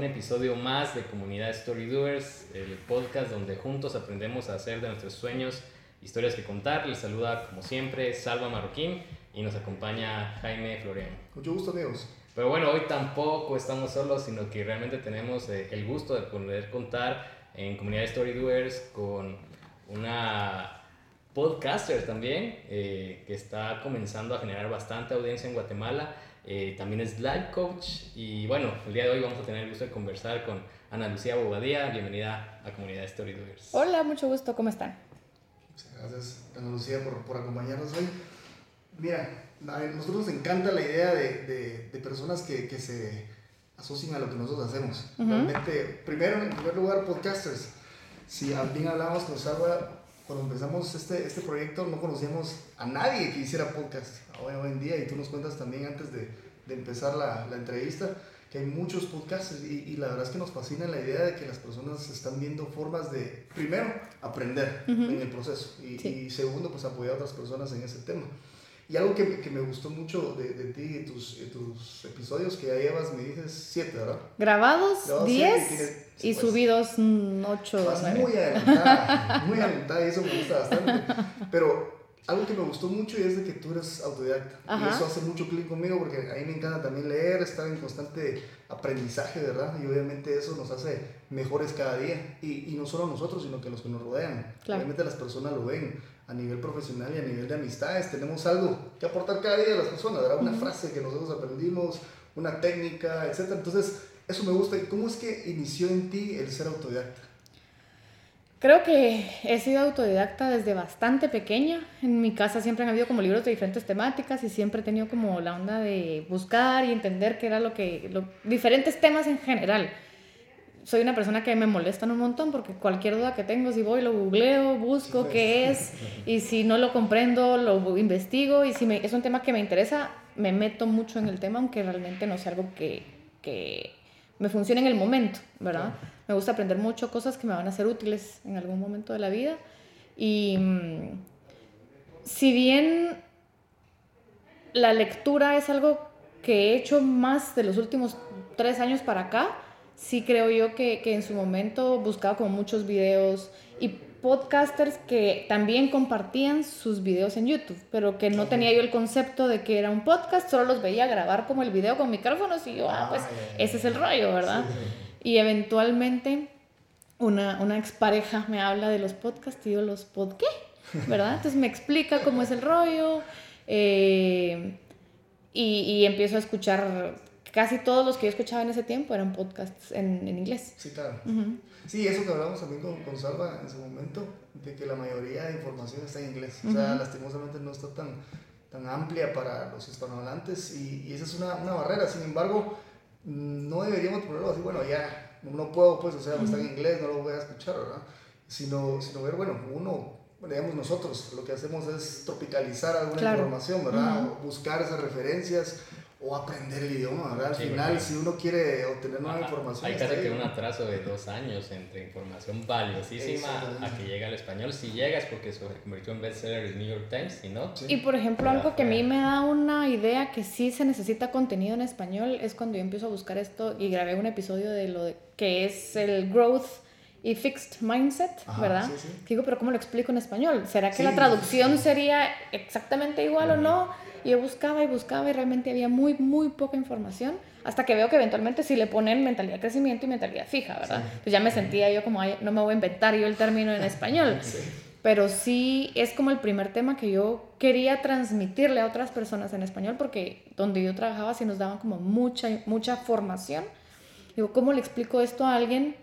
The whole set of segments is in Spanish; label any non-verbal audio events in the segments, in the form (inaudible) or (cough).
un episodio más de Comunidad Story Doers, el podcast donde juntos aprendemos a hacer de nuestros sueños historias que contar. Les saluda como siempre Salva Marroquín y nos acompaña Jaime Floriano. Mucho gusto amigos. Pero bueno, hoy tampoco estamos solos, sino que realmente tenemos eh, el gusto de poder contar en Comunidad Story Doers con una podcaster también eh, que está comenzando a generar bastante audiencia en Guatemala. Eh, también es life coach y bueno, el día de hoy vamos a tener el gusto de conversar con Ana Lucía Bobadía. Bienvenida a Comunidad Story Doers. Hola, mucho gusto, ¿cómo están? Muchas gracias Ana Lucía por, por acompañarnos hoy. Mira, a nosotros nos encanta la idea de, de, de personas que, que, se asocian a lo que nosotros hacemos. Uh -huh. Realmente, primero, en primer lugar, podcasters. Si bien hablábamos con Salva, cuando empezamos este, este proyecto no conocíamos a nadie que hiciera podcast hoy, hoy en día y tú nos cuentas también antes de, de empezar la, la, entrevista que hay muchos podcasts y, y, la verdad es que nos fascina la idea de que las personas están viendo formas de, primero, aprender uh -huh. en el proceso y, sí. y, segundo, pues apoyar a otras personas en ese tema. Y algo que, que me gustó mucho de, de ti y tus, tus, episodios, que ya llevas, me dices, siete, ¿verdad? Grabados, 10 y, y pues, subidos 8. Muy adelantada, (laughs) muy adelantada y eso me gusta bastante. Pero algo que me gustó mucho y es de que tú eres autodidacta. Ajá. Y eso hace mucho clic conmigo porque a mí me encanta también leer, estar en constante aprendizaje, ¿verdad? Y obviamente eso nos hace mejores cada día. Y, y no solo nosotros, sino que los que nos rodean. Claro. Obviamente las personas lo ven a nivel profesional y a nivel de amistades. Tenemos algo que aportar cada día a las personas, ¿verdad? Una uh -huh. frase que nosotros aprendimos, una técnica, etc. Entonces, eso me gusta. ¿Cómo es que inició en ti el ser autodidacta? Creo que he sido autodidacta desde bastante pequeña. En mi casa siempre han habido como libros de diferentes temáticas y siempre he tenido como la onda de buscar y entender qué era lo que... Lo, diferentes temas en general. Soy una persona que me molestan un montón porque cualquier duda que tengo, si voy, lo googleo, busco qué es y si no lo comprendo, lo investigo y si me, es un tema que me interesa, me meto mucho en el tema, aunque realmente no sea algo que, que me funcione en el momento, ¿verdad? Me gusta aprender mucho cosas que me van a ser útiles en algún momento de la vida. Y mmm, si bien la lectura es algo que he hecho más de los últimos tres años para acá, sí creo yo que, que en su momento buscaba como muchos videos y podcasters que también compartían sus videos en YouTube, pero que no tenía yo el concepto de que era un podcast, solo los veía grabar como el video con micrófonos y yo, ah, pues ese es el rollo, ¿verdad? Y eventualmente una, una expareja me habla de los podcasts y yo los pod qué, ¿verdad? Entonces me explica cómo es el rollo eh, y, y empiezo a escuchar casi todos los que yo escuchaba en ese tiempo eran podcasts en, en inglés. Sí, claro. Uh -huh. Sí, eso que hablamos también con, con Salva en ese momento, de que la mayoría de información está en inglés. Uh -huh. O sea, lastimosamente no está tan, tan amplia para los hispanohablantes y, y esa es una, una barrera. Sin embargo, no deberíamos ponerlo así, bueno, ya no puedo, pues, o sea, uh -huh. está en inglés, no lo voy a escuchar, ¿verdad? Sino, sino ver, bueno, uno, digamos nosotros, lo que hacemos es tropicalizar alguna claro. información, ¿verdad? Uh -huh. Buscar esas referencias o aprender el idioma, ¿verdad? Al sí, final, si uno quiere obtener nueva información... Hay casi que un atraso de dos años entre información valiosísima a que llega al español. Si llega es porque se convirtió en bestseller en New York Times, si no... Sí. Y por ejemplo, algo que a mí me da una idea que sí se necesita contenido en español es cuando yo empiezo a buscar esto y grabé un episodio de lo de, que es el growth y fixed mindset, Ajá, ¿verdad? Sí, sí. Digo, pero ¿cómo lo explico en español? ¿Será que sí, la traducción sería exactamente igual uh -huh. o no? Y yo buscaba y buscaba y realmente había muy, muy poca información. Hasta que veo que eventualmente sí le ponen mentalidad de crecimiento y mentalidad fija, ¿verdad? Sí. Pues ya me sentía yo como, Ay, no me voy a inventar yo el término en español. (laughs) Sí. Pero sí es como el primer tema que yo quería transmitirle a otras personas en español porque donde yo trabajaba sí nos daban como mucha, mucha formación. Digo, ¿cómo le explico esto a alguien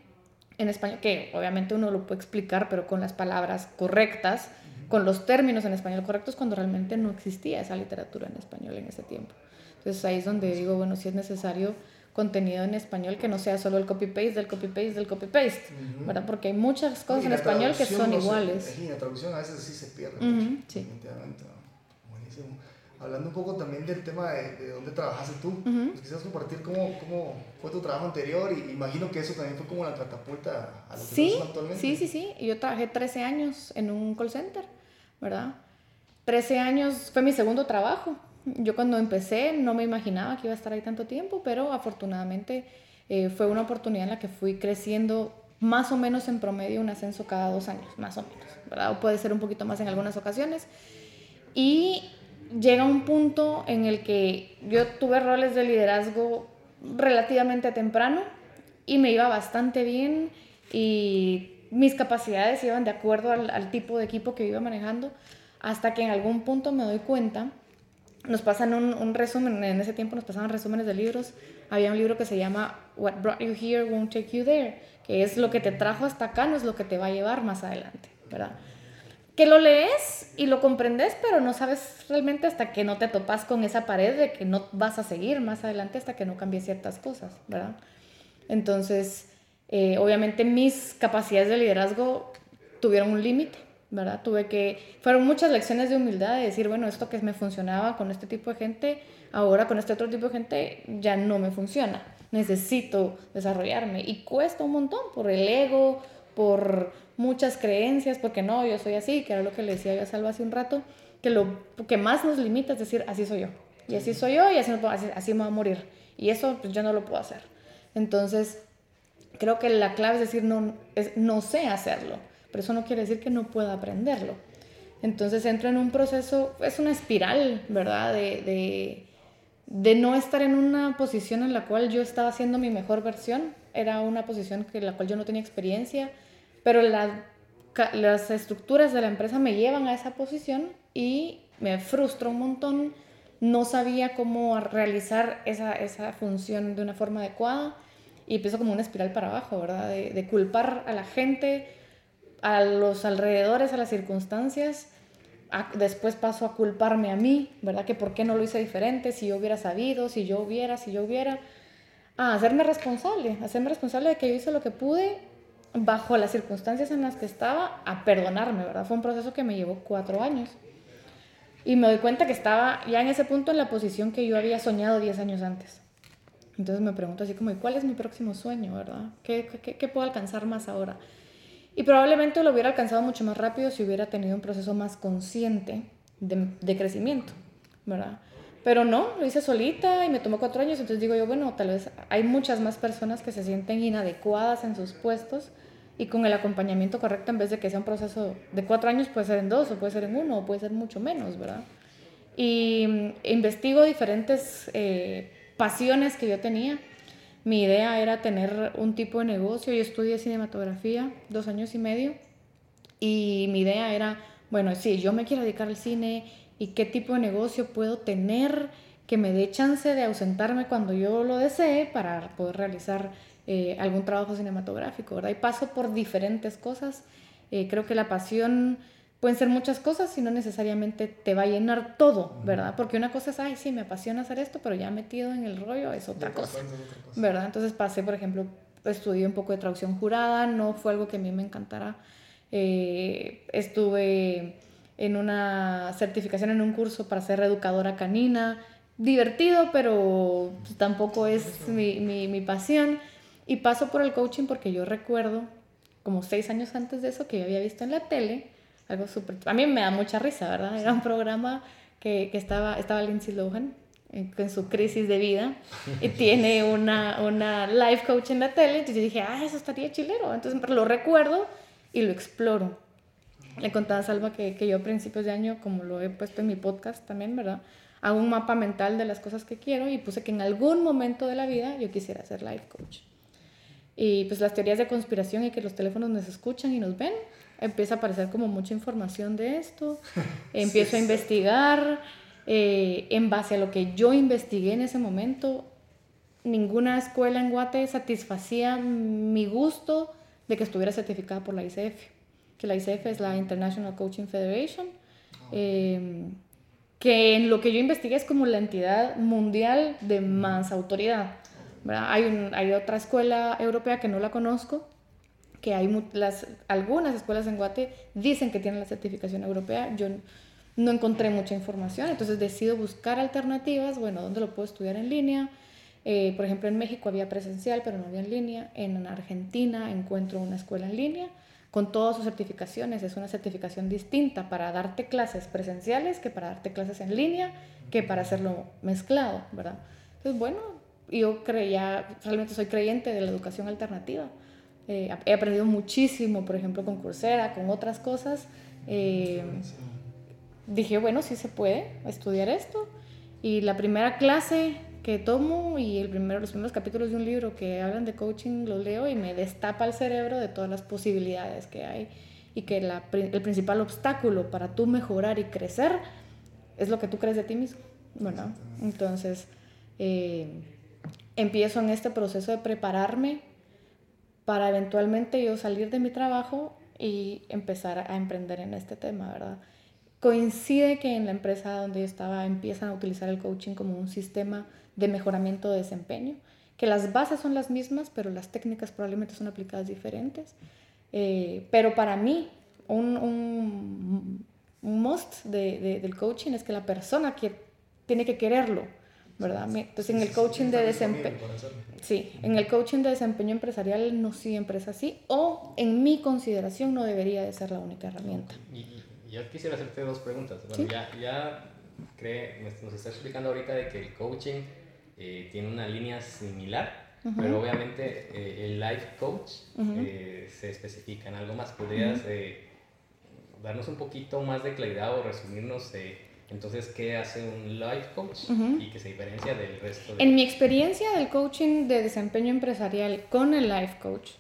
en español? Que obviamente uno lo puede explicar, pero con las palabras correctas con los términos en español correctos cuando realmente no existía esa literatura en español en ese tiempo. Entonces ahí es donde digo, bueno, si es necesario contenido en español que no sea solo el copy-paste del copy-paste del copy-paste, uh -huh. ¿verdad? Porque hay muchas cosas en español que son no iguales. Sí, la traducción a veces sí se pierde. Uh -huh, sí. Definitivamente. Buenísimo. Hablando un poco también del tema de, de dónde trabajaste tú, uh -huh. pues quisieras compartir cómo, cómo fue tu trabajo anterior y imagino que eso también fue como la catapulta a lo que sí, actualmente. Sí, sí, sí. Yo trabajé 13 años en un call center ¿verdad? 13 años fue mi segundo trabajo. Yo cuando empecé no me imaginaba que iba a estar ahí tanto tiempo, pero afortunadamente eh, fue una oportunidad en la que fui creciendo más o menos en promedio un ascenso cada dos años, más o menos, ¿verdad? O puede ser un poquito más en algunas ocasiones. Y llega un punto en el que yo tuve roles de liderazgo relativamente temprano y me iba bastante bien y mis capacidades iban de acuerdo al, tipo de equipo que iba manejando, hasta que en algún punto me doy cuenta, nos pasan un, un, resumen, en ese tiempo nos pasaban resúmenes de libros, había un libro que se llama What Brought You Here Won't Take You There, que es lo que te trajo hasta acá, no es lo que te va a llevar más adelante, ¿verdad? Que lo lees y lo comprendes, pero no sabes realmente hasta que no te topas con esa pared de que no vas a seguir más adelante hasta que no cambies ciertas cosas, ¿verdad? Entonces, eh, obviamente mis capacidades de liderazgo tuvieron un límite, ¿verdad? Tuve que, fueron muchas lecciones de humildad de decir, bueno, esto que me funcionaba con este tipo de gente, ahora con este otro tipo de gente ya no me funciona. Necesito desarrollarme y cuesta un montón por el ego, por muchas creencias, porque no, yo soy así, que era lo que le decía yo a Salva hace un rato, que lo que más nos limita es decir, así soy yo, y así soy yo, y así, así, así me voy a morir, y eso pues, yo no lo puedo hacer. Entonces, creo que la clave es decir, no, es, no sé hacerlo, pero eso no quiere decir que no pueda aprenderlo. Entonces entro en un proceso, es una espiral, ¿verdad? De, de, de, no estar en una posición en la cual yo estaba haciendo mi mejor versión, era una posición en la cual yo no tenía experiencia, pero la, las estructuras de la empresa me llevan a esa posición y me frustra un montón, no sabía cómo realizar esa, esa función de una forma adecuada y empiezo como una espiral para abajo, ¿verdad? De, culpar a la gente, a los alrededores, a las circunstancias. después paso a culparme a mí, ¿verdad? Que por qué no lo hice diferente, si yo hubiera sabido, si yo hubiera, si yo hubiera. A hacerme responsable, hacerme responsable de que yo hice lo que pude bajo las circunstancias en las que estaba, a perdonarme, ¿verdad? Fue un proceso que me llevó cuatro años. Y me doy cuenta que estaba ya en ese punto en la posición que yo había soñado diez años antes. Entonces me pregunto así como, cuál es mi próximo sueño, verdad? ¿Qué, qué, qué puedo alcanzar más ahora? Y probablemente lo hubiera alcanzado mucho más rápido si hubiera tenido un proceso más consciente de, de crecimiento, ¿verdad? Pero no, lo hice solita y me tomó cuatro años, entonces digo yo, bueno, tal vez hay muchas más personas que se sienten inadecuadas en sus puestos y con el acompañamiento correcto, en vez de que sea un proceso de cuatro años, puede ser en dos, o puede ser en uno, o puede ser mucho menos, ¿verdad? Y mm, investigo diferentes eh, pasiones que yo tenía. Mi idea era tener un tipo de negocio. Yo estudié cinematografía dos años y medio y mi idea era, bueno, si yo me quiero dedicar al cine y qué tipo de negocio puedo tener que me dé chance de ausentarme cuando yo lo desee para poder realizar eh, algún trabajo cinematográfico, ¿verdad? Y paso por diferentes cosas. Eh, creo que la pasión pueden ser muchas cosas y no necesariamente te va a llenar todo, ¿verdad? Porque una cosa es, ay, sí, me apasiona hacer esto, pero ya metido en el rollo es otra cosa, ¿verdad? Entonces pasé, por ejemplo, estudié un poco de traducción jurada, no fue algo que a mí me encantara. Eh, estuve en una certificación en un curso para ser educadora canina, divertido, pero tampoco es mi, mi, mi pasión. Y paso por el coaching porque yo recuerdo, como seis años antes de eso, que yo había visto en la tele, algo súper... A mí me da mucha risa, ¿verdad? Era un programa que, que estaba, estaba Lindsay Lohan en, con su crisis de vida y tiene una, una life coach en la tele. Entonces yo dije, ah, eso estaría chilero. Entonces lo recuerdo y lo exploro. Le contaba a Salva que, que yo a principios de año, como lo he puesto en mi podcast también, ¿verdad? Hago un mapa mental de las cosas que quiero y puse que en algún momento de la vida yo quisiera ser life coach. Y pues las teorías de conspiración y que los teléfonos nos escuchan y nos ven, empieza a aparecer como mucha información de esto, (laughs) empiezo a investigar, eh, en base a lo que yo investigué en ese momento, ninguna escuela en Guate satisfacía mi gusto de que estuviera certificada por la ICF, que la ICF es la International Coaching Federation, em, que en lo que yo investigué es como la entidad mundial de más autoridad. Hay, un, hay otra escuela europea que no la conozco, que hay las, algunas escuelas en Guate dicen que tienen la certificación europea. Yo no encontré mucha información, entonces decido buscar alternativas. Bueno, ¿dónde lo puedo estudiar en línea? Eh, por ejemplo, en México había presencial, pero no había en línea. En Argentina encuentro una escuela en línea con todas sus certificaciones. Es una certificación distinta para darte clases presenciales que para darte clases en línea, que para hacerlo mezclado, ¿verdad? Entonces, bueno, yo creía, realmente soy creyente de la educación alternativa. Eh, he aprendido muchísimo, por ejemplo, con Coursera, con otras cosas. Eh, dije, bueno, sí se puede estudiar esto. Y la primera clase que tomo y el primero, los primeros capítulos de un libro que hablan de coaching los leo y me destapa el cerebro de todas las posibilidades que hay y que la, el principal obstáculo para tú mejorar y crecer es lo que tú crees de ti mismo. Bueno, entonces eh, empiezo en este proceso de prepararme para eventualmente yo salir de mi trabajo y empezar a emprender en este tema, ¿verdad? Coincide que en la empresa donde yo estaba empiezan a utilizar el coaching como un sistema de mejoramiento de desempeño, que las bases son las mismas, pero las técnicas probablemente son aplicadas diferentes. Eh, pero para mí, un, un, un must de, del coaching es que la persona que tiene que quererlo, ¿verdad? Entonces en el coaching de desempeño, sí, en el coaching de desempeño empresarial no siempre es así, o en mi consideración no debería de ser la única herramienta. Y, yo quisiera hacerte dos preguntas. Bueno, ya, ya cree, nos está explicando ahorita de que el coaching eh, tiene una línea similar, pero obviamente eh, el life coach eh, se especifica en algo más. ¿Podrías darnos un poquito más de claridad o resumirnos entonces qué hace un life coach y qué se diferencia del resto? En mi experiencia del coaching de desempeño empresarial con el life coach,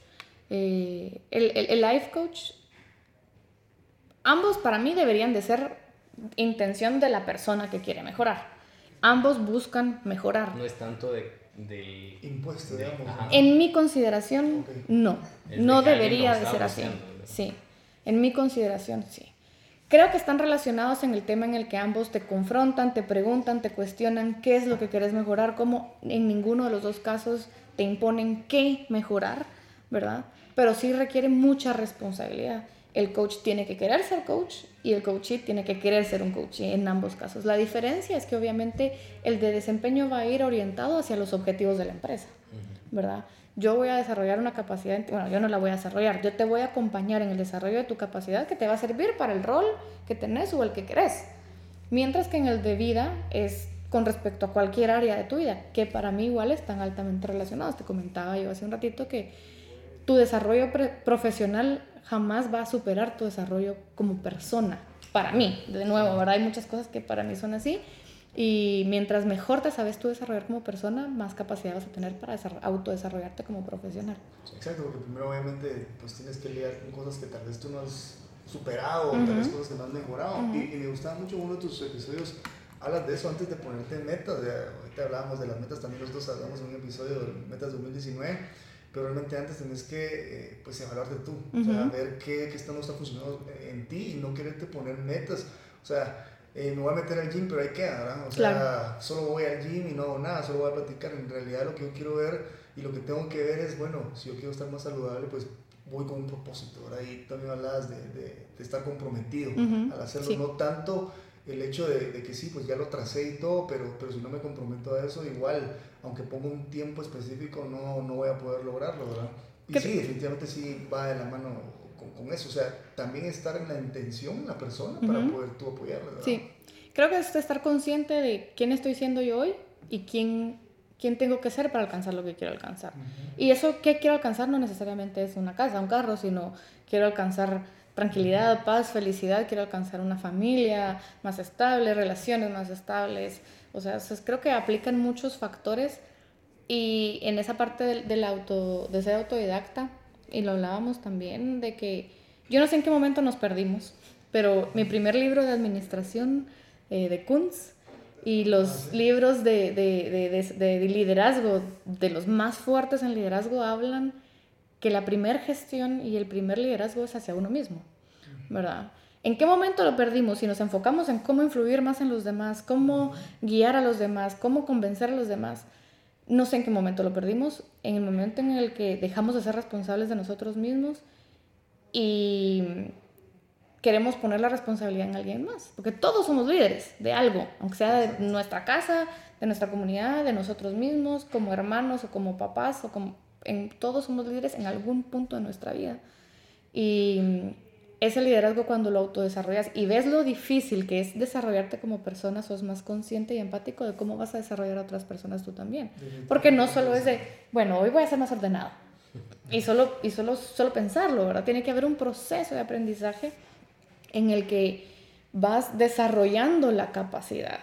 el, el, el life coach, ambos para mí deberían de ser intención de la persona que quiere mejorar ambos buscan mejorar. No es tanto de... de Impuesto, digamos. En mi consideración, no. no debería de ser así. Sí, en mi consideración, sí. Creo que están relacionados en el tema en el que ambos te confrontan, te preguntan, te cuestionan qué es lo que quieres mejorar, como en ninguno de los dos casos te imponen qué mejorar, ¿verdad? Pero sí requiere mucha responsabilidad el coach tiene que querer ser coach y el coachee tiene que querer ser un coach en ambos casos. La diferencia es que obviamente el de desempeño va a ir orientado hacia los objetivos de la empresa, ¿verdad? Yo voy a desarrollar una capacidad, bueno, yo no la voy a desarrollar, yo te voy a acompañar en el desarrollo de tu capacidad que te va a servir para el rol que tenés o el que querés. Mientras que en el de vida es con respecto a cualquier área de tu vida, que para mí igual están altamente relacionados. Te comentaba yo hace un ratito que tu desarrollo profesional jamás va a superar tu desarrollo como persona. Para mí, de nuevo, ¿verdad? Hay muchas cosas que para mí son así. Y mientras mejor te sabes tú desarrollar como persona, más capacidad vas a tener para autodesarrollarte como profesional. Exacto, porque primero obviamente pues tienes que lidiar con cosas que tal vez tú no has superado, tal vez cosas que no has mejorado. y, me gustaba mucho uno de tus episodios, hablas de eso antes de ponerte metas. ahorita hablábamos de las metas, también nosotros hablamos en un episodio de metas 2019 pero realmente antes tenés que eh, pues evaluarte tú, o sea, ver qué, qué está, no está funcionando en ti y no quererte poner metas, o sea, eh, me voy a meter al gym, pero ahí queda, ¿verdad? O sea, solo voy al gym y no hago nada, solo voy a platicar, en realidad lo que yo quiero ver y lo que tengo que ver es, bueno, si yo quiero estar más saludable, pues voy con un propósito, ¿verdad? Y también hablabas de, de, de estar comprometido al hacerlo, no tanto el hecho de, de, que sí, pues ya lo tracé y todo, pero, pero si no me comprometo a eso, igual aunque ponga un tiempo específico, no, no voy a poder lograrlo, ¿verdad? Y sí, definitivamente sí va de la mano con, con, eso, o sea, también estar en la intención, la persona, para poder tú apoyarla, ¿verdad? Sí, creo que es estar consciente de quién estoy siendo yo hoy y quién, quién tengo que ser para alcanzar lo que quiero alcanzar. Y eso que quiero alcanzar no necesariamente es una casa, un carro, sino quiero alcanzar tranquilidad, paz, felicidad, quiero alcanzar una familia más estable, relaciones más estables, o sea, creo que aplican muchos factores y en esa parte del, auto, de ser autodidacta, y lo hablábamos también, de que yo no sé en qué momento nos perdimos, pero mi primer libro de administración eh, de Kunz y los libros de, de, de, liderazgo, de los más fuertes en liderazgo, hablan que la primer gestión y el primer liderazgo es hacia uno mismo, ¿verdad? ¿En qué momento lo perdimos? Si nos enfocamos en cómo influir más en los demás, cómo guiar a los demás, cómo convencer a los demás, no sé en qué momento lo perdimos, en el momento en el que dejamos de ser responsables de nosotros mismos y queremos poner la responsabilidad en alguien más, porque todos somos líderes de algo, aunque sea de nuestra casa, de nuestra comunidad, de nosotros mismos, como hermanos o como papás o como en todos somos líderes en algún punto de nuestra vida. Y ese liderazgo cuando lo autodesarrollas y ves lo difícil que es desarrollarte como persona, sos más consciente y empático de cómo vas a desarrollar a otras personas tú también. Porque no solo es de, bueno, hoy voy a ser más ordenado. Y solo, y solo, solo pensarlo, ¿verdad? Tiene que haber un proceso de aprendizaje en el que vas desarrollando la capacidad.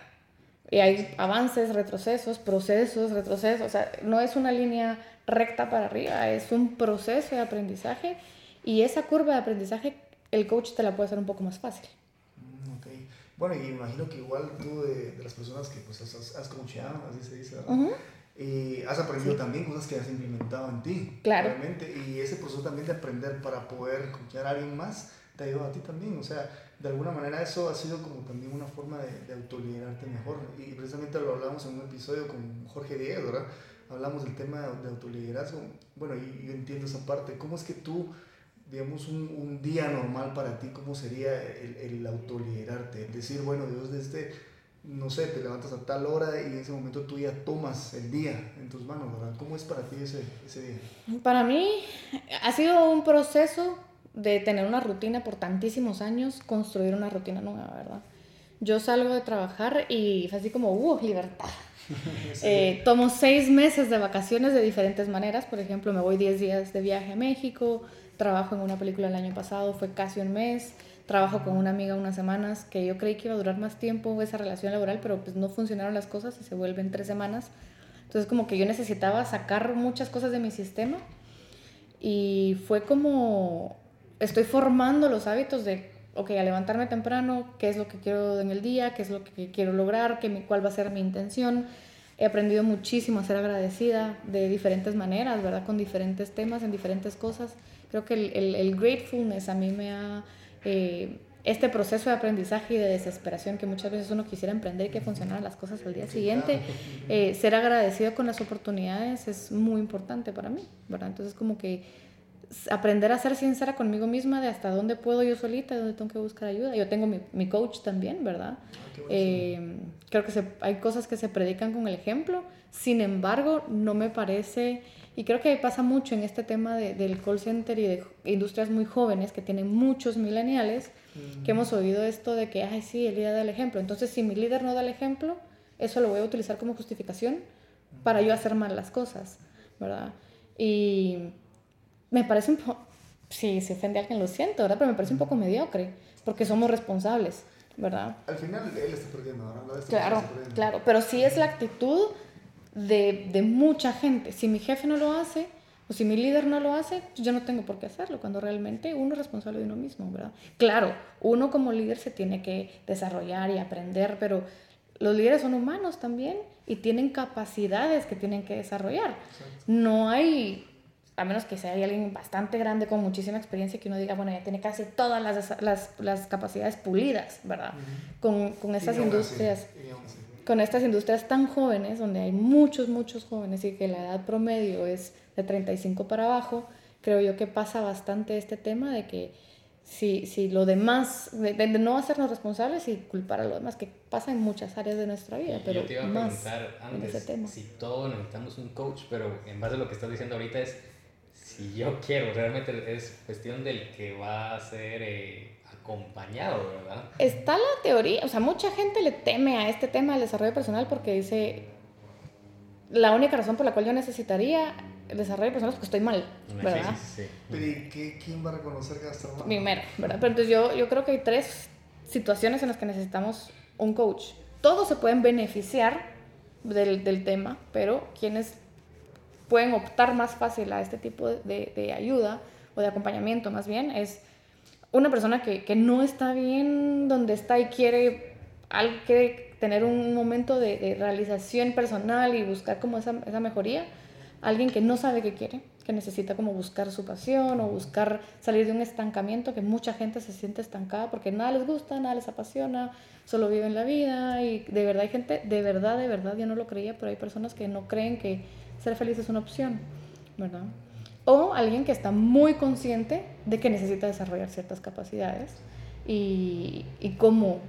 Y hay avances, retrocesos, procesos, retrocesos. O sea, no es una línea recta para arriba, es un proceso de aprendizaje. Y esa curva de aprendizaje el coach te la puede hacer un poco más fácil. Mm, okay. Bueno, y imagino que igual tú de, de las personas que pues, has, has coachado, así se dice, ¿verdad? Y has aprendido también cosas que has implementado en ti. Claro. Realmente. Y ese proceso también de aprender para poder coachar a alguien más te ayuda a ti también. O sea, de alguna manera eso ha sido como también una forma de, de autoliderarte mejor. Y precisamente lo hablamos en un episodio con Jorge Diego, ¿verdad? Hablamos del tema de, de autoliderazgo. Bueno, y yo entiendo esa parte. ¿Cómo es que tú digamos, un, un, día normal para ti, ¿cómo sería el, el autoliderarte? Decir, bueno, Dios, desde, no sé, te levantas a tal hora y en ese momento tú ya tomas el día en tus manos, ¿verdad? ¿Cómo es para ti ese, ese día? Para mí ha sido un proceso de tener una rutina por tantísimos años, construir una rutina nueva, ¿verdad? Yo salgo de trabajar y fue así como, ¡uh, libertad! (laughs) eh, tomo seis meses de vacaciones de diferentes maneras. Por ejemplo, me voy 10 días de viaje a México, trabajo en una película el año pasado, fue casi un mes, trabajo con una amiga unas semanas, que yo creí que iba a durar más tiempo esa relación laboral, pero pues no funcionaron las cosas y se vuelven tres semanas. Entonces como que yo necesitaba sacar muchas cosas de mi sistema y fue como, estoy formando los hábitos de, ok, a levantarme temprano, qué es lo que quiero en el día, qué es lo que quiero lograr, qué, cuál va a ser mi intención. He aprendido muchísimo a ser agradecida de diferentes maneras, ¿verdad? Con diferentes temas, en diferentes cosas creo que el, el, el gratefulness a mí me ha... Eh, este proceso de aprendizaje y de desesperación que muchas veces uno quisiera emprender y que funcionaran las cosas al día siguiente, eh, ser agradecido con las oportunidades es muy importante para mí, ¿verdad? Entonces como que aprender a ser sincera conmigo misma de hasta dónde puedo yo solita, de dónde tengo que buscar ayuda. Yo tengo mi, mi coach también, ¿verdad? Ah, Eh, creo que se, hay cosas que se predican con el ejemplo, sin embargo, no me parece y creo que pasa mucho en este tema de, del call center y de industrias muy jóvenes que tienen muchos millennials, mm. que hemos oído esto de que, ay, sí, el líder da el ejemplo. Entonces, si mi líder no da el ejemplo, eso lo voy a utilizar como justificación para yo hacer mal las cosas, ¿verdad? Y me parece un poco, si se ofende a alguien, lo siento, ¿verdad? Pero me parece un poco mediocre, porque somos responsables, ¿verdad? Al final él está perdiendo, ¿verdad? Está claro, perdiendo. claro, pero sí es la actitud de, de, mucha gente. Si mi jefe no lo hace, o si mi líder no lo hace, yo no tengo por qué hacerlo, cuando realmente uno es responsable de uno mismo, ¿verdad? Claro, uno como líder se tiene que desarrollar y aprender, pero los líderes son humanos también y tienen capacidades que tienen que desarrollar. Exacto. No hay, a menos que sea alguien bastante grande con muchísima experiencia, que uno diga, bueno, ya tiene casi todas las, las, las capacidades pulidas, ¿verdad? Uh -huh. Con, con esas industrias. Con estas industrias tan jóvenes, donde hay muchos, muchos jóvenes y que la edad promedio es de 35 para abajo, creo yo que pasa bastante este tema de que si, si lo demás, de, de, no hacernos responsables y culpar a lo demás, que pasa en muchas áreas de nuestra vida, pero yo te iba a más preguntar antes en ese tema. si todos necesitamos un coach, pero en base a lo que estás diciendo ahorita es, si yo quiero, realmente es cuestión del que va a ser... Eh, acompañado, ¿verdad? Está la teoría, o sea, mucha gente le teme a este tema del desarrollo personal porque dice, la única razón por la cual yo necesitaría el desarrollo personal es porque estoy mal, ¿verdad? Sí, sí, sí. Pero ¿y qué, quién va a reconocer que está mal? Primero, ¿verdad? Pero entonces yo, yo creo que hay tres situaciones en las que necesitamos un coach. Todos se pueden beneficiar del, del tema, pero quienes pueden optar más fácil a este tipo de, de ayuda o de acompañamiento más bien es una persona que, que, no está bien donde está y quiere, quiere tener un momento de, de, realización personal y buscar como esa, esa, mejoría, alguien que no sabe qué quiere, que necesita como buscar su pasión o buscar salir de un estancamiento, que mucha gente se siente estancada porque nada les gusta, nada les apasiona, solo viven la vida y de verdad hay gente, de verdad, de verdad, yo no lo creía, pero hay personas que no creen que ser feliz es una opción, ¿verdad? o alguien que está muy consciente de que necesita desarrollar ciertas capacidades y, y cómo,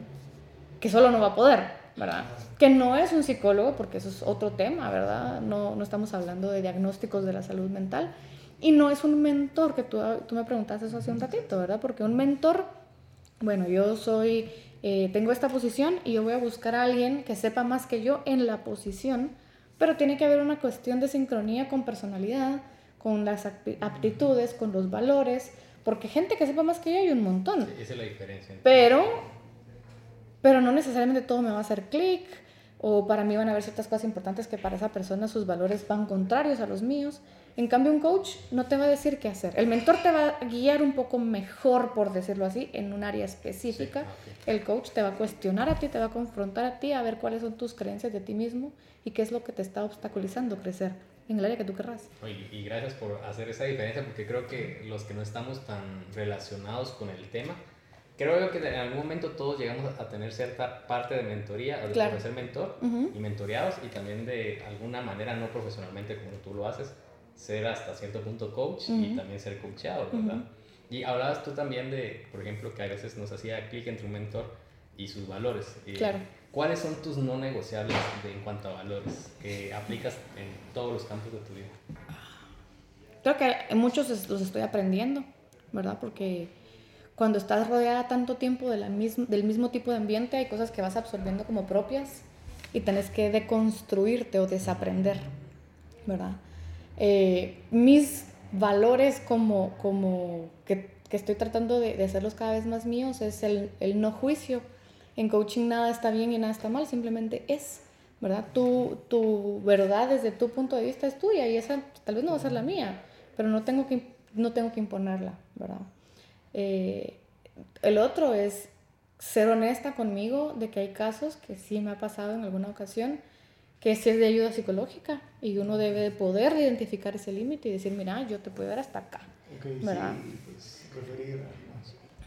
que solo no va a poder, ¿verdad? Que no es un psicólogo, porque eso es otro tema, ¿verdad? No, no estamos hablando de diagnósticos de la salud mental, Y no es un mentor, que tú, tú me preguntaste eso hace un ratito, ¿verdad? Porque un mentor, bueno, yo soy, eh, tengo esta posición y yo voy a buscar a alguien que sepa más que yo en la posición, pero tiene que haber una cuestión de sincronía con personalidad, con las aptitudes, con los valores, porque gente que sepa más que yo hay un montón. esa es la diferencia. Pero, pero no necesariamente todo me va a hacer clic, o para mí van a haber ciertas cosas importantes que para esa persona sus valores van contrarios a los míos. En cambio, un coach no te va a decir qué hacer. El mentor te va a guiar un poco mejor, por decirlo así, en un área específica. El coach te va a cuestionar a ti, te va a confrontar a ti, a ver cuáles son tus creencias de ti mismo y qué es lo que te está obstaculizando crecer en el área que tú querrás. Y, y gracias por hacer esa diferencia, porque creo que los que no estamos tan relacionados con el tema, creo que en algún momento todos llegamos a tener cierta parte de mentoría, de ser mentor y mentoreados, y también de alguna manera no profesionalmente como tú lo haces ser hasta cierto punto coach y también ser coachado, ¿verdad? Y hablabas tú también de, por ejemplo, que a veces nos hacía clic entre un mentor y sus valores. claro. ¿Cuáles son tus no negociables en cuanto a valores que aplicas en todos los campos de tu vida? Creo que muchos los estoy aprendiendo, ¿verdad? Porque cuando estás rodeada tanto tiempo de la del mismo tipo de ambiente, hay cosas que vas absorbiendo como propias y tenés que deconstruirte o desaprender, ¿verdad? Eh, mis valores como, como que, que estoy tratando de, hacerlos cada vez más míos es el, el, no juicio. En coaching nada está bien y nada está mal, simplemente es, ¿verdad? Tu, tu verdad desde tu punto de vista es tuya y esa tal vez no va a ser la mía, pero no tengo que, no tengo que imponerla, ¿verdad? Eh, el otro es ser honesta conmigo de que hay casos que sí me ha pasado en alguna ocasión que sí es de ayuda psicológica y uno debe poder identificar ese límite y decir, mira, yo te puedo dar hasta acá. ¿verdad? Sí, pues, referir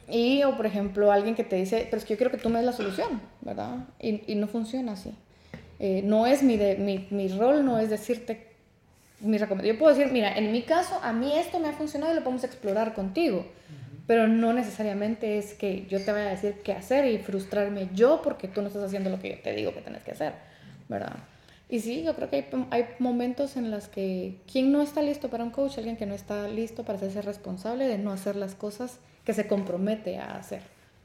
y, o por ejemplo, alguien que te dice, pero es que yo quiero que tú me des la solución, ¿verdad? Y, y no funciona así. Eh, no es mi, de, mi, mi, rol, no es decirte mi recomendación. Yo puedo decir, mira, en mi caso, a mí esto me ha funcionado y lo podemos explorar contigo. Pero no necesariamente es que yo te vaya a decir qué hacer y frustrarme yo porque tú no estás haciendo lo que yo te digo que tienes que hacer, ¿verdad? Y sí, yo creo que hay, hay, momentos en los que quien no está listo para un coach, alguien que no está listo para hacerse responsable de no hacer las cosas que se compromete a hacer,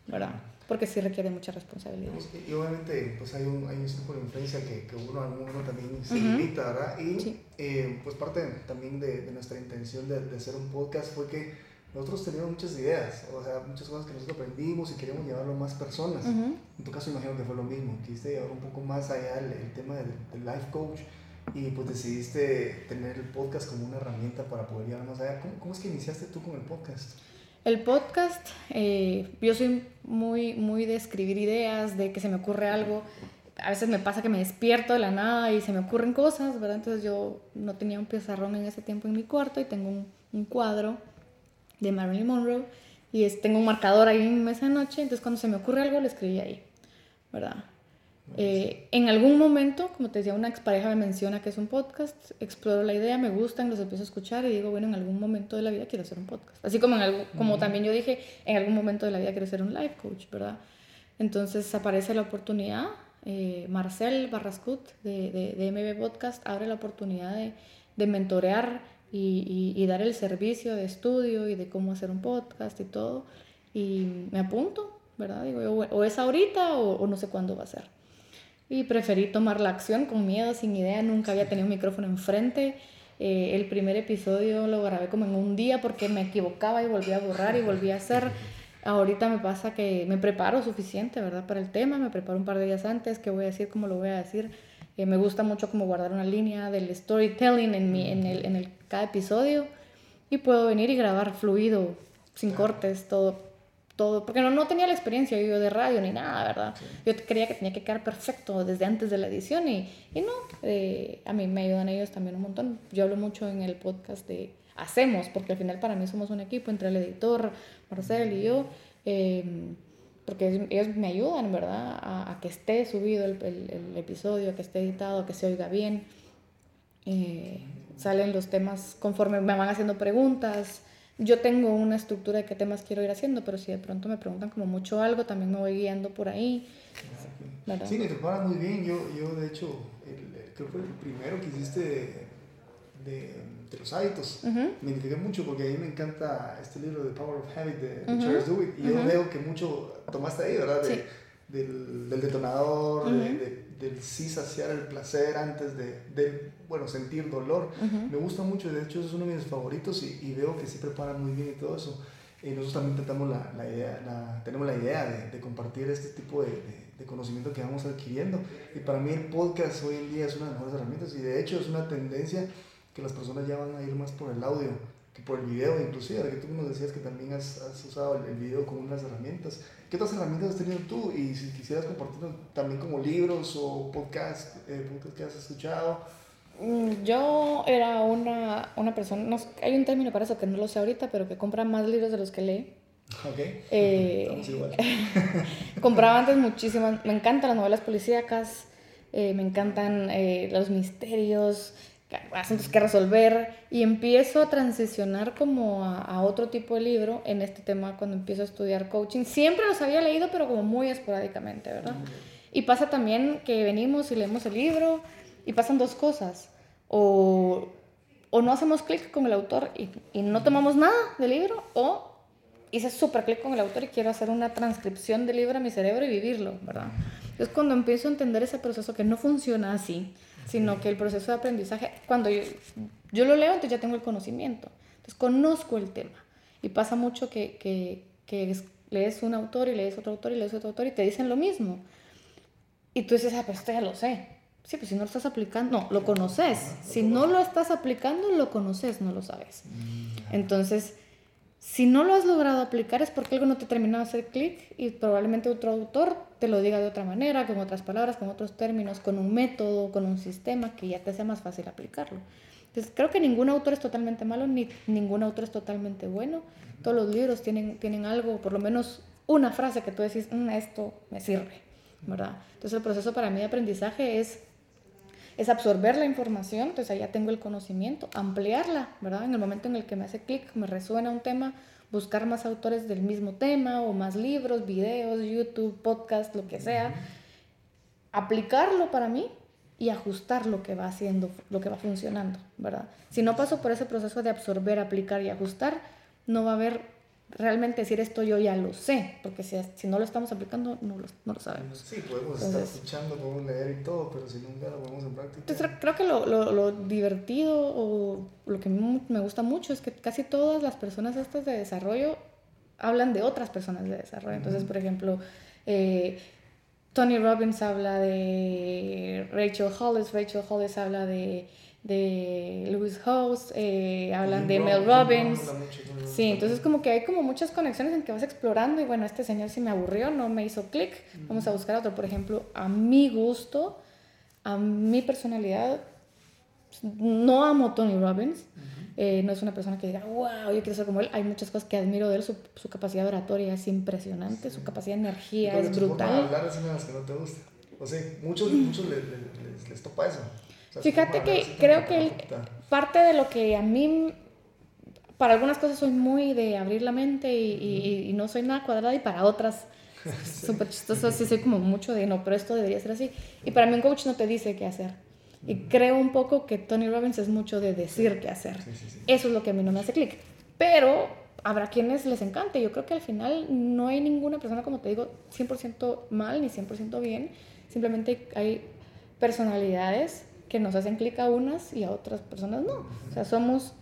¿verdad? Porque sí requiere mucha responsabilidad. Y obviamente pues hay un, hay un círculo de influencia que, que uno, uno también se limita, ¿verdad? Y eh, pues parte también de, de nuestra intención de, de hacer un podcast fue que nosotros teníamos muchas ideas, o sea, muchas cosas que nosotros aprendimos y queríamos llevarlo a más personas. En tu caso imagino que fue lo mismo, quisiste llevar un poco más allá el, tema del, life coach y pues decidiste tener el podcast como una herramienta para poder llevar más allá. ¿Cómo, cómo es que iniciaste tú con el podcast? El podcast, eh, yo soy muy, muy de escribir ideas, de que se me ocurre algo. A veces me pasa que me despierto de la nada y se me ocurren cosas, ¿verdad? Entonces yo no tenía un pizarrón en ese tiempo en mi cuarto y tengo un, un cuadro de Marilyn Monroe y es, tengo un marcador ahí en mi mesa de noche, entonces cuando se me ocurre algo lo escribí ahí, ¿verdad? Eh, en algún momento, como te decía, una expareja me menciona que es un podcast, exploro la idea, me gustan, los empiezo a escuchar y digo, bueno, en algún momento de la vida quiero hacer un podcast. Así como, en algo, como también yo dije, en algún momento de la vida quiero ser un life coach, ¿verdad? Entonces aparece la oportunidad, eh, Marcel Barrascut de, de, de, MB Podcast abre la oportunidad de, de mentorear y, y, dar el servicio de estudio y de cómo hacer un podcast y todo. Y me apunto, ¿verdad? Digo, o, es ahorita o, no sé cuándo va a ser. Y preferí tomar la acción con miedo, sin idea, nunca había tenido un micrófono enfrente. Eh, el primer episodio lo grabé como en un día porque me equivocaba y volví a borrar y volví a hacer. Ahorita me pasa que me preparo suficiente, ¿verdad? Para el tema, me preparo un par de días antes, qué voy a decir, cómo lo voy a decir eh, me gusta mucho como guardar una línea del storytelling en, mi, en, el, en el, cada episodio y puedo venir y grabar fluido, sin cortes, todo, todo, porque no, no tenía la experiencia yo de radio ni nada, ¿verdad? Yo creía que tenía que quedar perfecto desde antes de la edición y, y no, eh, a mí me ayudan ellos también un montón. Yo hablo mucho en el podcast de hacemos, porque al final para mí somos un equipo entre el editor, Marcel y yo. Eh, porque ellos me ayudan, ¿verdad? A, que esté subido el, el, episodio, a que esté editado, a que se oiga bien. Eh, salen los temas conforme me van haciendo preguntas. Yo tengo una estructura de qué temas quiero ir haciendo, pero si de pronto me preguntan como mucho algo, también me voy guiando por ahí. Sí, me preparas muy bien. Yo, yo de hecho, creo que el primero que hiciste de, de los hábitos. Me identifiqué mucho porque a mí me encanta este libro, The Power of Habit, de, Charles Duhigg, y yo veo que mucho tomaste ahí, ¿verdad? De, del, del, detonador, de, del sí saciar el placer antes de, de bueno, sentir dolor. Me gusta mucho, de hecho es uno de mis favoritos y, y veo que se preparan muy bien y todo eso. Y nosotros también tratamos la, la idea, la, tenemos la idea de, de, compartir este tipo de, de, conocimiento que vamos adquiriendo. Y para mí el podcast hoy en día es una de las mejores herramientas y de hecho es una tendencia que las personas ya van a ir más por el audio que por el video, inclusive, que tú nos decías que también has, has usado el, video como unas herramientas. ¿Qué otras herramientas has tenido tú? Y si quisieras compartirlo también como libros o podcast, eh, podcast que has escuchado. Mm, yo era una, una persona, no, hay un término para eso que no lo sé ahorita, pero que compra más libros de los que lee. (laughs) Ok. Eh, (laughs) compraba antes muchísimas, me encantan las novelas policíacas, eh, me encantan eh, los misterios, asuntos que resolver y empiezo a transicionar como a, otro tipo de libro en este tema cuando empiezo a estudiar coaching. Siempre los había leído, pero como muy esporádicamente, ¿verdad? Y pasa también que venimos y leemos el libro y pasan dos cosas. O, o no hacemos clic con el autor y, y, no tomamos nada del libro, o hice súper clic con el autor y quiero hacer una transcripción del libro a mi cerebro y vivirlo, ¿verdad? Es cuando empiezo a entender ese proceso que no funciona así, sino que el proceso de aprendizaje, cuando yo, yo lo leo, entonces ya tengo el conocimiento, entonces conozco el tema. Y pasa mucho que, que, que lees un autor y lees otro autor y lees otro autor y te dicen lo mismo. Y tú dices, ah, pero esto ya lo sé. Sí, pues si no lo estás aplicando, no, lo conoces. Si no lo estás aplicando, lo conoces, no lo sabes. Entonces, si no lo has logrado aplicar es porque algo no te terminó de hacer clic y probablemente otro autor te lo diga de otra manera, con otras palabras, con otros términos, con un método, con un sistema que ya te sea más fácil aplicarlo. Entonces, creo que ningún autor es totalmente malo, ni ningún autor es totalmente bueno. Todos los libros tienen, tienen algo, por lo menos una frase que tú decís, mm, esto me sirve, ¿verdad? Entonces, el proceso para mí de aprendizaje es es absorber la información, entonces ya tengo el conocimiento, ampliarla, ¿verdad? En el momento en el que me hace clic, me resuena un tema, buscar más autores del mismo tema o más libros, videos, YouTube, podcast, lo que sea, aplicarlo para mí y ajustar lo que va haciendo, lo que va funcionando, ¿verdad? Si no paso por ese proceso de absorber, aplicar y ajustar, no va a haber realmente decir esto yo ya lo sé, porque si, si no lo estamos aplicando, no lo, no lo sabemos. Sí, podemos estar escuchando, podemos leer y todo, pero si nunca lo ponemos en práctica. Entonces, creo que lo, lo, lo, divertido o lo que me gusta mucho es que casi todas las personas estas de desarrollo hablan de otras personas de desarrollo. Entonces, por ejemplo, eh, Tony Robbins habla de Rachel Hollis, Rachel Hollis habla de de Lewis House, eh, hablan de Mel Robbins. Sí, entonces como que hay como muchas conexiones en que vas explorando y bueno, este señor sí me aburrió, no me hizo clic, vamos a buscar otro. Por ejemplo, a mi gusto, a mi personalidad, no amo Tony Robbins. Eh, no es una persona que diga, wow, yo quiero ser como él. Hay muchas cosas que admiro de él. Su, su capacidad oratoria es impresionante, su capacidad de energía es brutal. hablar es una de las que no te gusta. O sea, muchos, muchos les, les, les topa eso. Fíjate que creo que parte de lo que a mí, para algunas cosas soy muy de abrir la mente y, y, no soy nada cuadrada y para otras (laughs) (laughs) súper chistoso, sí soy como mucho de no, pero esto debería ser así. Y para mí un coach no te dice qué hacer. Y creo un poco que Tony Robbins es mucho de decir qué hacer. Eso es lo que a mí no me hace clic. Pero habrá quienes les encante. Yo creo que al final no hay ninguna persona, como te digo, 100% mal ni 100% bien. Simplemente hay personalidades que nos hacen clic a unas y a otras personas no. O sea, somos,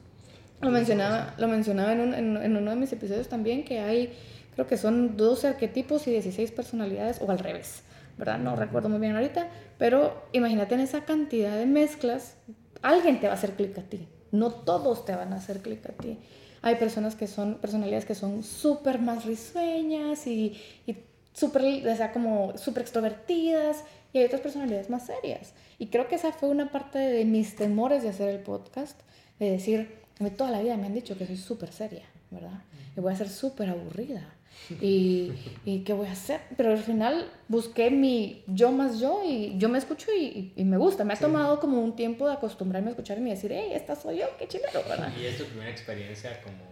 lo mencionaba, lo mencionaba en, un, en, uno de mis episodios también, que hay, creo que son 12 arquetipos y 16 personalidades, o al revés, ¿verdad? No recuerdo muy bien ahorita, pero imagínate en esa cantidad de mezclas, alguien te va a hacer clic a ti, no todos te van a hacer clic a ti. Hay personas que son, personalidades que son súper más risueñas y, y súper, o sea, como súper extrovertidas, y hay otras personalidades más serias. Y creo que esa fue una parte de mis temores de hacer el podcast, de decir, toda la vida me han dicho que soy súper seria, ¿verdad? Y voy a ser súper aburrida. Y, y, qué voy a hacer? Pero al final busqué mi yo más yo y yo me escucho y, y me gusta. Me ha tomado como un tiempo de acostumbrarme a escucharme y decir, hey, esta soy yo, qué chilero, ¿verdad? Y es tu primera experiencia como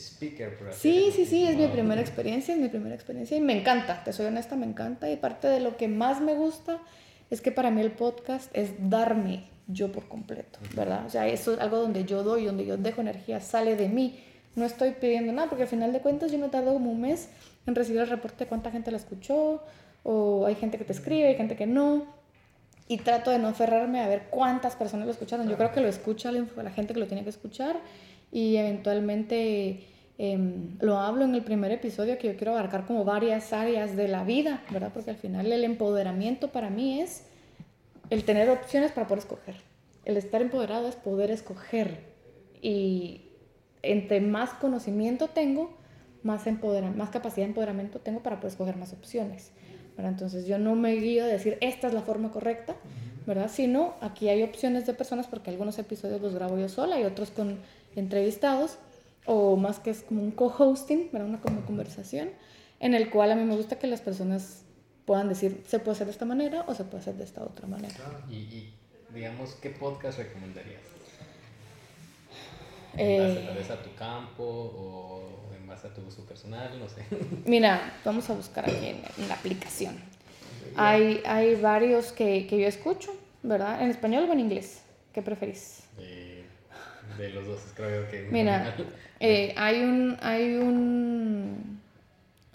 speaker, por así Sí, sí, sí, es mi primera experiencia, es mi primera experiencia y me encanta, te soy honesta, me encanta. Y parte de lo que más me gusta es que para mí el podcast es darme, yo por completo, ¿verdad? O sea, eso es algo donde yo doy, donde yo dejo energía, sale de mí. No estoy pidiendo nada, porque al final de cuentas yo me tardo como un mes en recibir el reporte de cuánta gente la escuchó, o hay gente que te escribe, hay gente que no, y trato de no aferrarme a ver cuántas personas lo escucharon. Yo creo que lo escucha la gente que lo tiene que escuchar, y eventualmente em, lo hablo en el primer episodio que yo quiero abarcar como varias áreas de la vida, ¿verdad? Porque al final el empoderamiento para mí es el tener opciones para poder escoger. El estar empoderado es poder escoger. Y entre más conocimiento tengo, más, más capacidad de empoderamiento tengo para poder escoger más opciones. Entonces yo no me guío a decir esta es la forma correcta, ¿verdad? Sino aquí hay opciones de personas porque algunos episodios los grabo yo sola y otros con entrevistados o más que es como un co-hosting, ¿verdad? Una como conversación en el cual a mí me gusta que las personas puedan decir, se puede hacer de esta manera o se puede hacer de esta otra manera. Y, digamos, ¿qué podcast recomendarías? ¿En base eh, tal vez a tu campo o en base a tu uso personal? No sé. (laughs) Mira, vamos a buscar aquí en, la aplicación. Hay, hay varios que, que, yo escucho, ¿verdad? ¿En español o en inglés? ¿Qué preferís? De los dos, creo que... Mira, eh, hay un... Hay un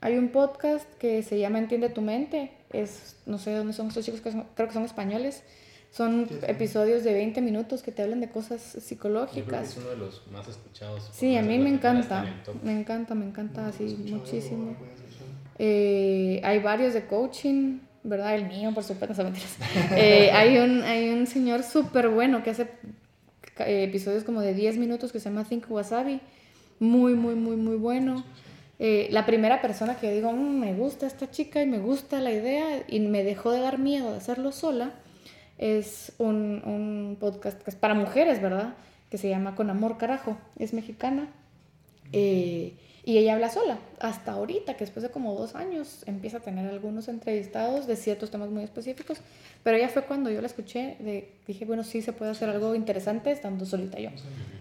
hay un podcast que se llama Entiende tu mente. Es, no sé dónde son estos chicos, que creo que son españoles. Son episodios de 20 minutos que te hablan de cosas psicológicas. es uno de los más escuchados. Sí, a mí me encanta. Me encanta, me encanta así muchísimo. Eh, hay varios de coaching, ¿verdad? El mío, por supuesto, no (laughs) eh, hay, un, hay un señor súper bueno que hace episodios como de 10 minutos que se llama Think Wasabi. Muy, muy, muy, muy bueno. Eh, la primera persona que yo digo, mm, me gusta esta chica y me gusta la idea y me dejó de dar miedo de hacerlo sola, es un, un podcast que es para mujeres, ¿verdad? Que se llama Con Amor Carajo, es mexicana. Eh, y ella habla sola, hasta ahorita, que después de como dos años empieza a tener algunos entrevistados de ciertos temas muy específicos, pero ella fue cuando yo la escuché, de, dije, bueno, sí se puede hacer algo interesante estando solita yo,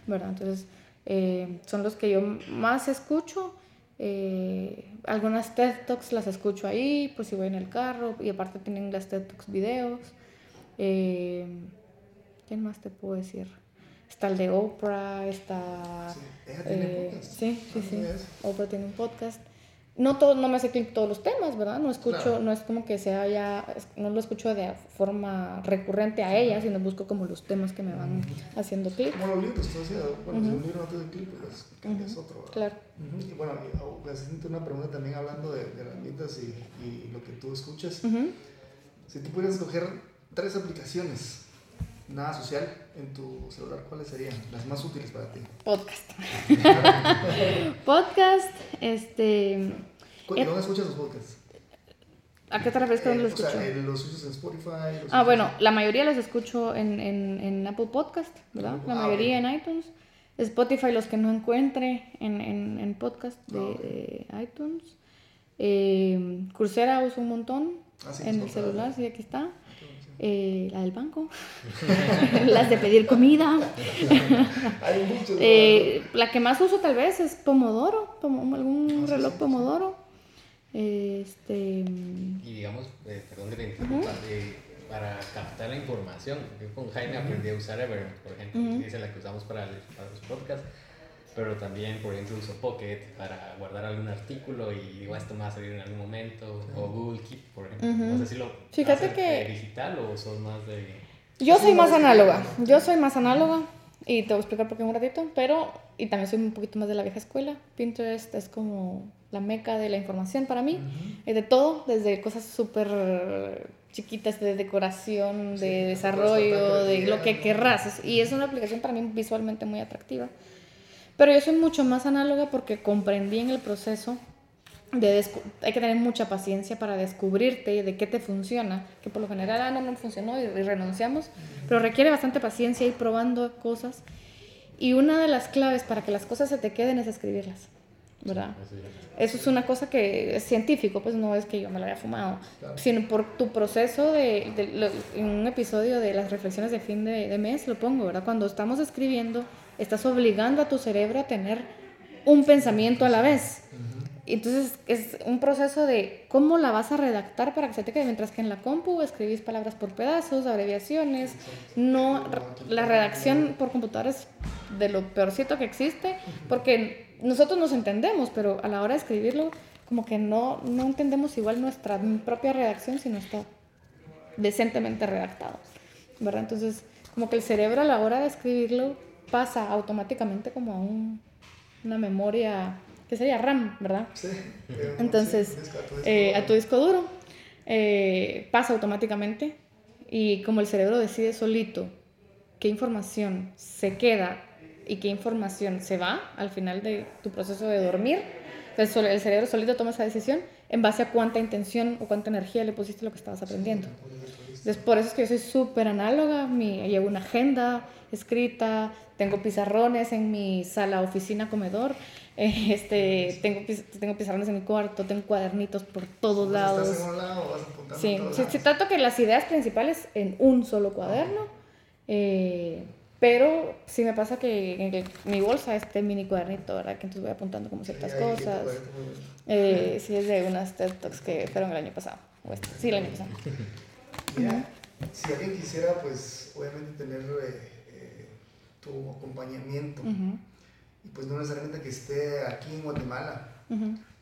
¿verdad? Entonces, eh, son los que yo más escucho eh, algunas TED Talks las escucho ahí, pues si voy en el carro, y aparte tienen las TED Talks videos. Eh, ¿Quién más te puedo decir? Está el de Oprah, está... Sí, eh, sí, sí, sí. Oprah tiene un podcast no todo, no me hace clic todos los temas, ¿verdad? No escucho, no es como que sea ya, no lo escucho de forma recurrente a ella, sino busco como los temas que me van haciendo clic. Como los libros, tú decías, bueno, si un libro no te hace clic, pues es otro. ¿verdad? Claro. Y bueno, pues una pregunta también hablando de, de herramientas y, y, lo que tú escuchas. Si tú pudieras escoger tres aplicaciones nada social en tu celular, ¿cuáles serían las más útiles para ti? Podcast. (laughs) podcast, este... ¿Dónde eh, escuchas los podcasts? ¿A qué te refieres con dónde los escucho? Sea, ¿los escuchas en Spotify? ah, bueno, la mayoría los escucho en, en, en Apple Podcast, ¿verdad? La ah, mayoría en iTunes. Spotify, los que no encuentre en, en, en podcast de, ah, iTunes. Eh, Coursera uso un montón ah, en el celular, sí, aquí está. Eh, la del banco, (laughs) las de pedir comida. (laughs) eh, la que más uso tal vez es Pomodoro, algún ah, reloj Pomodoro. Este... Y digamos, eh, perdón que te interrumpa, eh, para captar la información, yo con Jaime aprendí a usar Evernote, por ejemplo, que es la que usamos para, para los podcasts pero también, por ejemplo, uso Pocket para guardar algún artículo y digo, esto me va a salir en algún momento, o Google Keep, por ejemplo. No sé si lo Fíjate que... digital o sos más de... Yo soy más análoga, yo soy más análoga y te voy a explicar por qué un ratito, pero, y también soy un poquito más de la vieja escuela. Pinterest es como la meca de la información para mí, es de todo, desde cosas súper chiquitas de decoración, de desarrollo, de lo que querrás. Y es una aplicación para mí visualmente muy atractiva. Pero yo soy mucho más análoga porque comprendí en el proceso de hay que tener mucha paciencia para descubrirte de qué te funciona, que por lo general ah, no, no funcionó y, renunciamos, pero requiere bastante paciencia ir probando cosas. Y una de las claves para que las cosas se te queden es escribirlas, ¿verdad? Eso es una cosa que es científico, pues no es que yo me lo haya fumado, sino por tu proceso de, en un episodio de las reflexiones de fin de, de mes lo pongo, ¿verdad? Cuando estamos escribiendo estás obligando a tu cerebro a tener un pensamiento a la vez. Entonces es un proceso de cómo la vas a redactar para que se te quede, mientras que en la compu escribís palabras por pedazos, abreviaciones, no, la redacción por computadora es de lo peorcito que existe, porque nosotros nos entendemos, pero a la hora de escribirlo, como que no, no entendemos igual nuestra propia redacción si no está decentemente redactado, ¿verdad? Entonces, como que el cerebro a la hora de escribirlo pasa automáticamente como a un, una memoria que sería RAM, ¿verdad? Sí. Entonces, eh, a tu disco duro eh, pasa automáticamente y como el cerebro decide solito qué información se queda y qué información se va al final de tu proceso de dormir, entonces el cerebro solito toma esa decisión en base a cuánta intención o cuánta energía le pusiste a lo que estabas aprendiendo. Entonces, por eso es que yo soy súper análoga, mi, llevo una agenda escrita, tengo pizarrones en mi sala, oficina, comedor, (laughs) este, tengo, tengo pizarrones en mi cuarto, tengo cuadernitos por todos lados. Estás en un lado, vas apuntando sí, sí, sí, trato que las ideas principales en un solo cuaderno, eh, pero sí me pasa que en mi bolsa este mini cuadernito, ¿verdad? Que entonces voy apuntando como ciertas cosas. Eh, sí, es de unas TED Talks que fueron el año pasado. Este, sí, el año pasado. (laughs) Mira, si alguien quisiera, pues, obviamente tener eh, eh, tu acompañamiento y pues no necesariamente que esté aquí en Guatemala.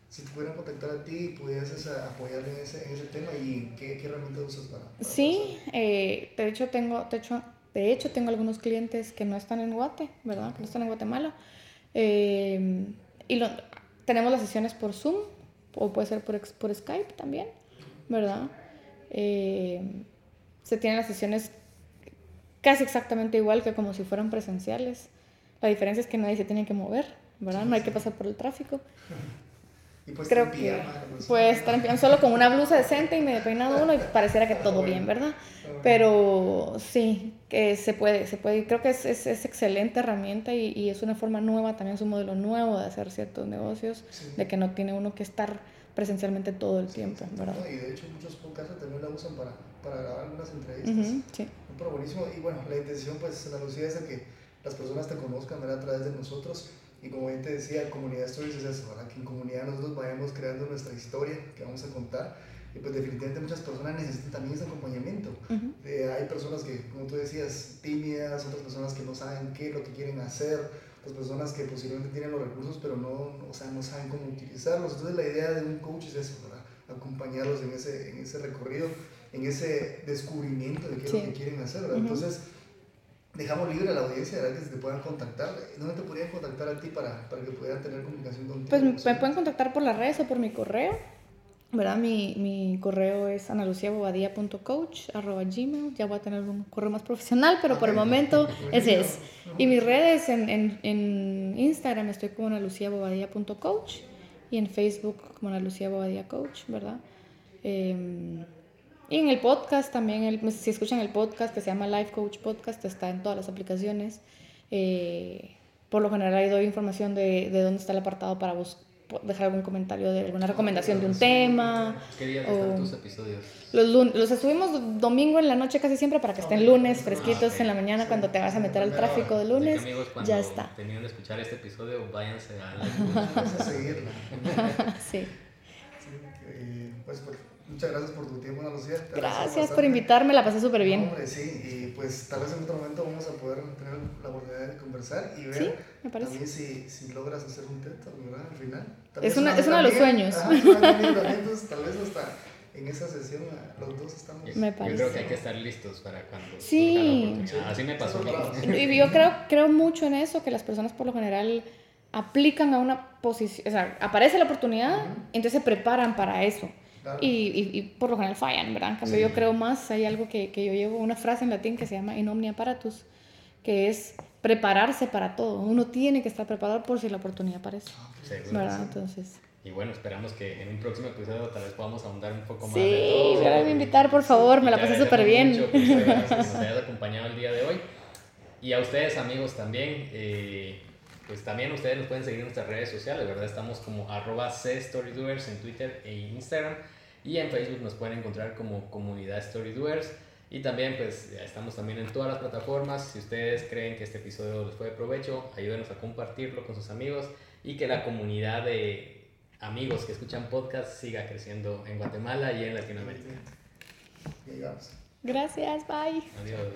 Si te pudieran contactar a ti, pudieras apoyarle en ese, en ese tema y qué, qué herramientas usas para... sí, eh, de, hecho tengo, de, hecho, de hecho tengo algunos clientes que no están en Guate, ¿verdad? Que no están en Guatemala. Eh, y lo, tenemos las sesiones por Zoom o puede ser por, por Skype también, ¿verdad? Eh, se tienen las sesiones casi exactamente igual que como si fueran presenciales. La diferencia es que nadie se tiene que mover, ¿verdad? No hay que pasar por el tráfico. (laughs) Y pues Creo que pues estar en solo con una blusa decente y me peinado uno y pareciera que todo bien, ¿verdad? Pero sí, que se puede, se puede. Creo que es, es, es excelente herramienta y, y, es una forma nueva, también es un modelo nuevo de hacer ciertos negocios, de que no tiene uno que estar presencialmente todo el tiempo, ¿verdad? y de hecho muchos podcasts también la usan para, para grabar algunas entrevistas. sí. Pero buenísimo. Y bueno, la intención pues, la Lucía es de que las personas te conozcan a través de nosotros. Y como bien te decía, Comunidad Stories es eso, ¿verdad? que en comunidad nosotros vayamos creando nuestra historia que vamos a contar. Y pues definitivamente muchas personas necesitan también ese acompañamiento. Eh, hay personas que, como tú decías, tímidas, otras personas que no saben qué es lo que quieren hacer, otras personas que posiblemente tienen los recursos pero no, o sea, no saben cómo utilizarlos. Entonces la idea de un coach es eso, ¿verdad? acompañarlos en ese, en ese recorrido, en ese descubrimiento de qué es lo que quieren hacer. ¿verdad? Entonces dejamos libre a la audiencia ¿verdad? que se te puedan contactar. ¿Dónde te podrían contactar a ti para, para que pudieran tener comunicación contigo? Pues me pueden contactar por las redes o por mi correo. ¿verdad? Mi, mi correo es analuciabobadía.coach.gmail. Ya voy a tener un correo más profesional, pero por el momento ese es. Y mis redes en, en, en Instagram estoy como analuciabobadía.coach y en Facebook como analuciabobadía.coach, ¿verdad? Eh, y en el podcast también, el, si escuchan el podcast que se llama Life Coach Podcast, está en todas las aplicaciones. Eh, por lo general ahí doy información de, de dónde está el apartado para dejar algún comentario de alguna recomendación de un tema. ¿Qué días están tus episodios? Los, los subimos domingo en la noche casi siempre para que estén lunes fresquitos en la mañana cuando te vas a meter al tráfico de lunes. amigos, ya está. Terminen de escuchar este episodio, váyanse a, la... (laughs) a seguirla. (laughs) sí. sí eh, pues, pues Muchas gracias por tu tiempo, Ana Lucía. gracias por invitarme, la pasé súper bien. hombre, sí, y pues tal vez en otro momento vamos a poder tener la oportunidad de conversar y ver sí, me parece. también si, si logras hacer un TED ¿verdad? Al final. es, una, es uno de los sueños. Ajá, entonces, tal vez hasta en esa sesión los dos estamos. Me parece. Yo creo que hay que estar listos para cuando. Sí. Así me pasó. Y yo creo, creo mucho en eso, que las personas por lo general aplican a una posición, o sea, aparece la oportunidad, entonces se preparan para eso. Y, y, y, por lo general fallan, ¿verdad? En cambio, yo creo más, hay algo que, que, yo llevo, una frase en latín que se llama in omnia paratus, que es prepararse para todo. Uno tiene que estar preparado por si la oportunidad aparece. ¿Verdad? Entonces... Y bueno, esperamos que en un próximo episodio tal vez podamos ahondar un poco más. Sí, de todo. me a invitar, por favor, me la pasé súper bien. Mucho, pues, gracias que nos hayas acompañado el día de hoy. Y a ustedes, amigos, también. Eh, pues también ustedes nos pueden seguir en nuestras redes sociales, ¿verdad? Estamos como arroba C-Storydoers en Twitter e Instagram. Y en Facebook nos pueden encontrar como comunidad Storydoers. Y también pues estamos también en todas las plataformas. Si ustedes creen que este episodio les fue de provecho, ayúdenos a compartirlo con sus amigos y que la comunidad de amigos que escuchan podcast siga creciendo en Guatemala y en Latinoamérica. Gracias, bye. Adiós.